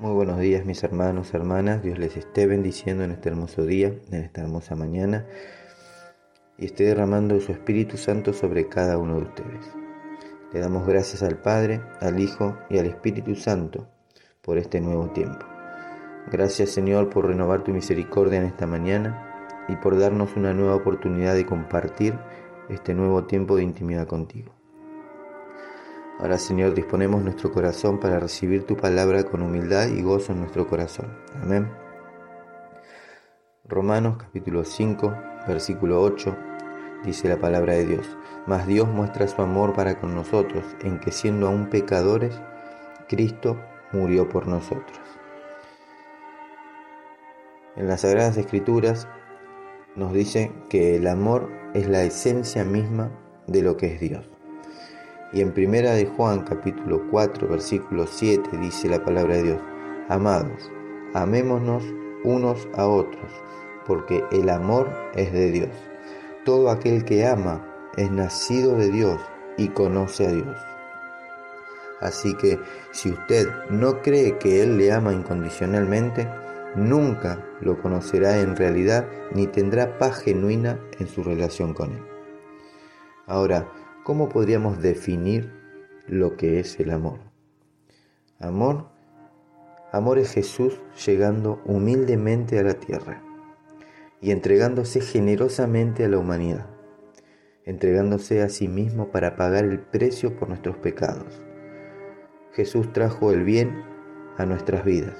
Muy buenos días mis hermanos, hermanas, Dios les esté bendiciendo en este hermoso día, en esta hermosa mañana y esté derramando su Espíritu Santo sobre cada uno de ustedes. Le damos gracias al Padre, al Hijo y al Espíritu Santo por este nuevo tiempo. Gracias Señor por renovar tu misericordia en esta mañana y por darnos una nueva oportunidad de compartir este nuevo tiempo de intimidad contigo. Ahora Señor, disponemos nuestro corazón para recibir tu palabra con humildad y gozo en nuestro corazón. Amén. Romanos capítulo 5, versículo 8, dice la palabra de Dios. Mas Dios muestra su amor para con nosotros en que siendo aún pecadores, Cristo murió por nosotros. En las Sagradas Escrituras nos dice que el amor es la esencia misma de lo que es Dios. Y en primera de Juan capítulo 4 versículo 7 dice la palabra de Dios, Amados, amémonos unos a otros, porque el amor es de Dios. Todo aquel que ama es nacido de Dios y conoce a Dios. Así que si usted no cree que Él le ama incondicionalmente, nunca lo conocerá en realidad ni tendrá paz genuina en su relación con Él. Ahora, ¿cómo podríamos definir lo que es el amor? Amor, amor es Jesús llegando humildemente a la tierra y entregándose generosamente a la humanidad, entregándose a sí mismo para pagar el precio por nuestros pecados. Jesús trajo el bien a nuestras vidas.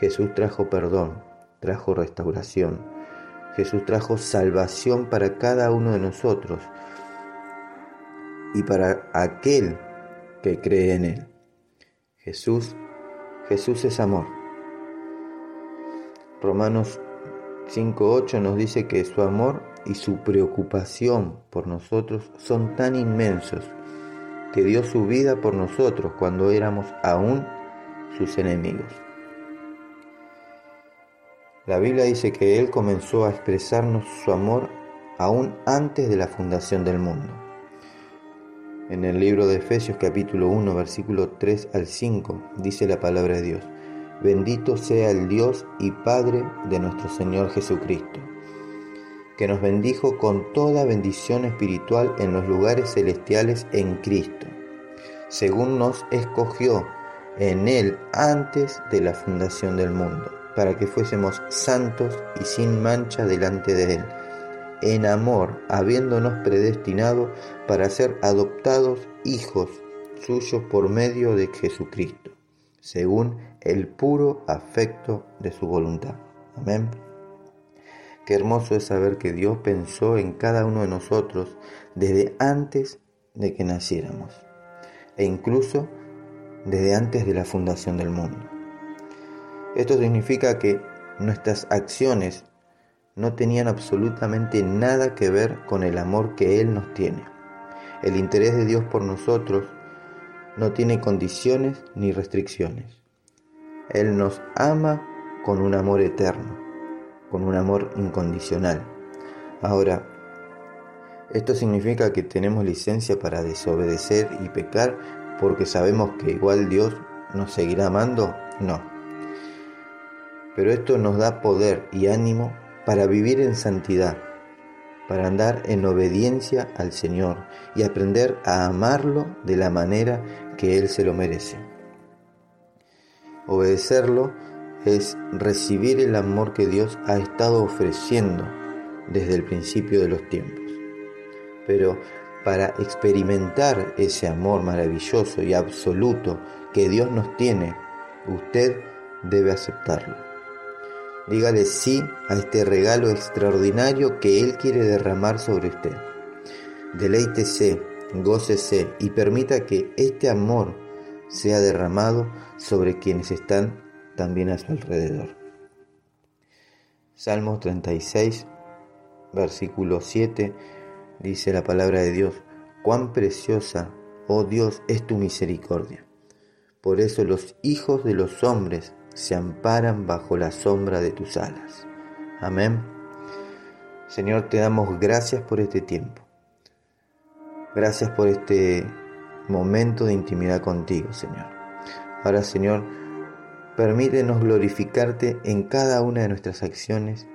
Jesús trajo perdón, trajo restauración. Jesús trajo salvación para cada uno de nosotros y para aquel que cree en Él. Jesús, Jesús es amor. Romanos 5.8 nos dice que su amor y su preocupación por nosotros son tan inmensos que dio su vida por nosotros cuando éramos aún sus enemigos. La Biblia dice que Él comenzó a expresarnos su amor aún antes de la fundación del mundo. En el libro de Efesios capítulo 1 versículo 3 al 5 dice la palabra de Dios, bendito sea el Dios y Padre de nuestro Señor Jesucristo, que nos bendijo con toda bendición espiritual en los lugares celestiales en Cristo, según nos escogió en Él antes de la fundación del mundo, para que fuésemos santos y sin mancha delante de Él en amor, habiéndonos predestinado para ser adoptados hijos suyos por medio de Jesucristo, según el puro afecto de su voluntad. Amén. Qué hermoso es saber que Dios pensó en cada uno de nosotros desde antes de que naciéramos e incluso desde antes de la fundación del mundo. Esto significa que nuestras acciones no tenían absolutamente nada que ver con el amor que Él nos tiene. El interés de Dios por nosotros no tiene condiciones ni restricciones. Él nos ama con un amor eterno, con un amor incondicional. Ahora, ¿esto significa que tenemos licencia para desobedecer y pecar porque sabemos que igual Dios nos seguirá amando? No. Pero esto nos da poder y ánimo para vivir en santidad, para andar en obediencia al Señor y aprender a amarlo de la manera que Él se lo merece. Obedecerlo es recibir el amor que Dios ha estado ofreciendo desde el principio de los tiempos. Pero para experimentar ese amor maravilloso y absoluto que Dios nos tiene, usted debe aceptarlo. Dígale sí a este regalo extraordinario que Él quiere derramar sobre usted. Deleítese, gócese y permita que este amor sea derramado sobre quienes están también a su alrededor. Salmo 36, versículo 7, dice la palabra de Dios, cuán preciosa, oh Dios, es tu misericordia. Por eso los hijos de los hombres se amparan bajo la sombra de tus alas. Amén. Señor, te damos gracias por este tiempo. Gracias por este momento de intimidad contigo, Señor. Ahora, Señor, Permítenos glorificarte en cada una de nuestras acciones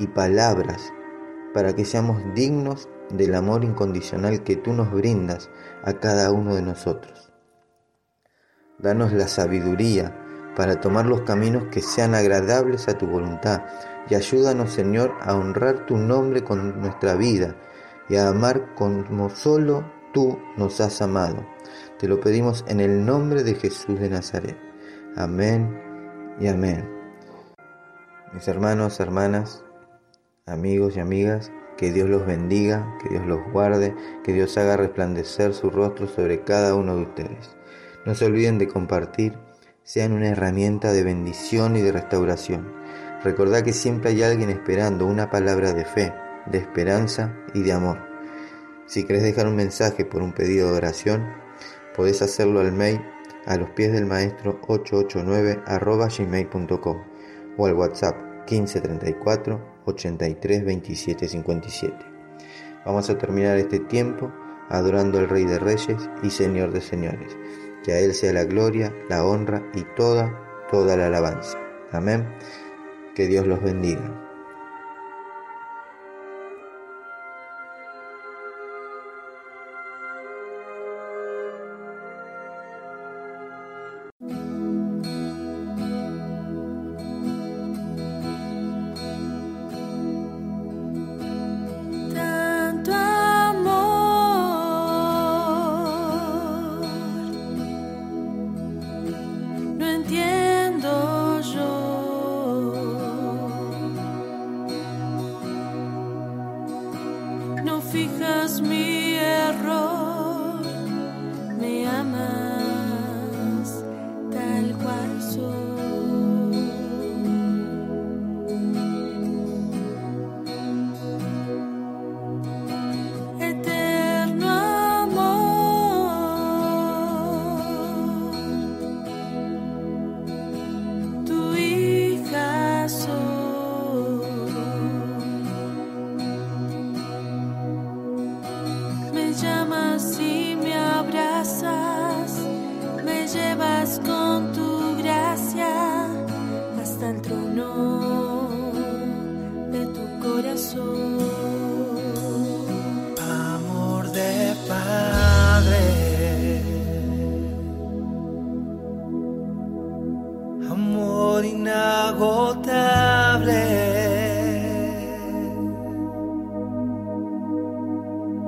y palabras para que seamos dignos del amor incondicional que tú nos brindas a cada uno de nosotros. Danos la sabiduría para tomar los caminos que sean agradables a tu voluntad y ayúdanos Señor a honrar tu nombre con nuestra vida y a amar como solo tú nos has amado. Te lo pedimos en el nombre de Jesús de Nazaret. Amén y amén. Mis hermanos, hermanas, amigos y amigas, que Dios los bendiga, que Dios los guarde, que Dios haga resplandecer su rostro sobre cada uno de ustedes. No se olviden de compartir, sean una herramienta de bendición y de restauración. Recordad que siempre hay alguien esperando una palabra de fe, de esperanza y de amor. Si querés dejar un mensaje por un pedido de oración, podés hacerlo al mail a los pies del maestro 889 gmail.com o al WhatsApp 1534 83 27 57. Vamos a terminar este tiempo adorando al Rey de Reyes y Señor de Señores. Que a Él sea la gloria, la honra y toda, toda la alabanza. Amén. Que Dios los bendiga. Mi error, me amas.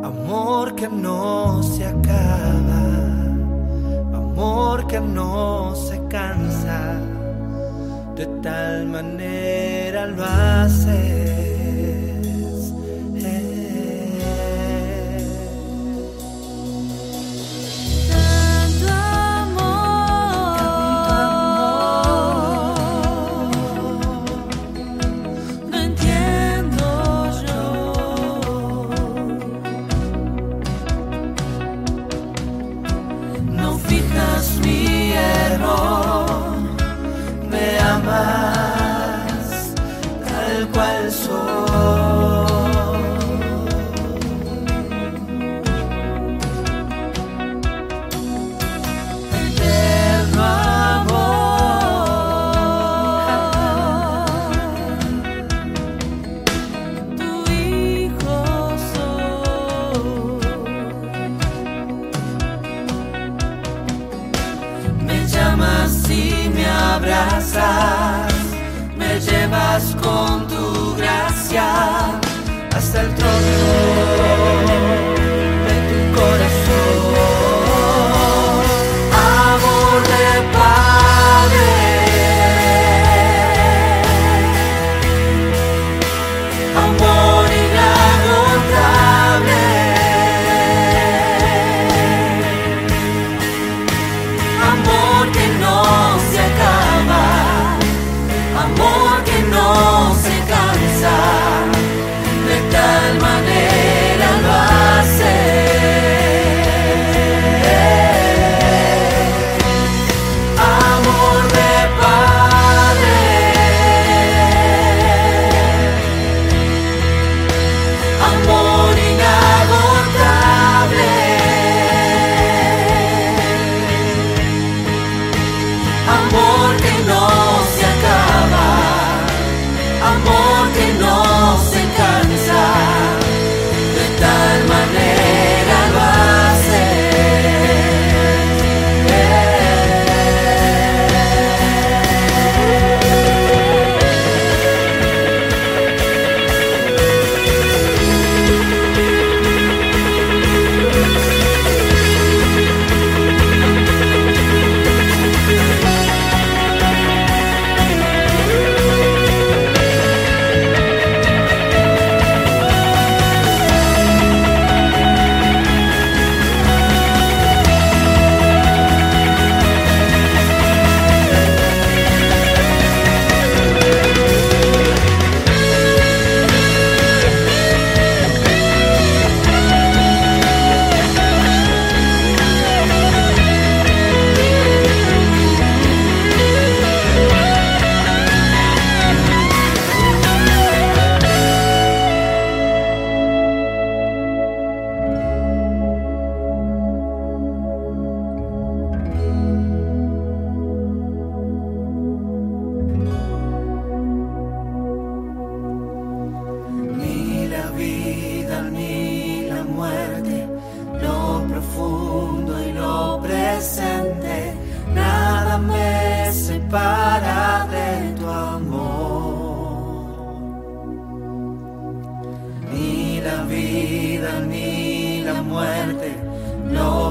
Amor que no se acaba, amor que no se cansa, de tal manera lo hace. Hasta el trono.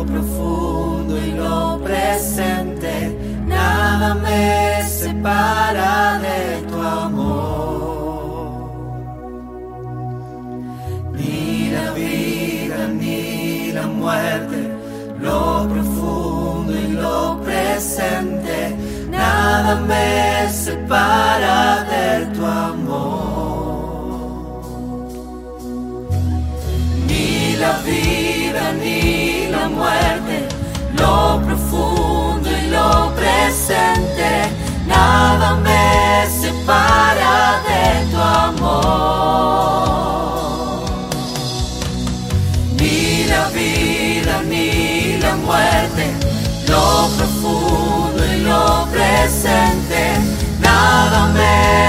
Profundo y lo presente, nada me separa de tu amor. Ni la vida ni la muerte, lo profundo y lo presente, nada me separa muerte, lo profundo y lo presente, nada me separa de tu amor. Ni la vida ni la muerte, lo profundo y lo presente, nada me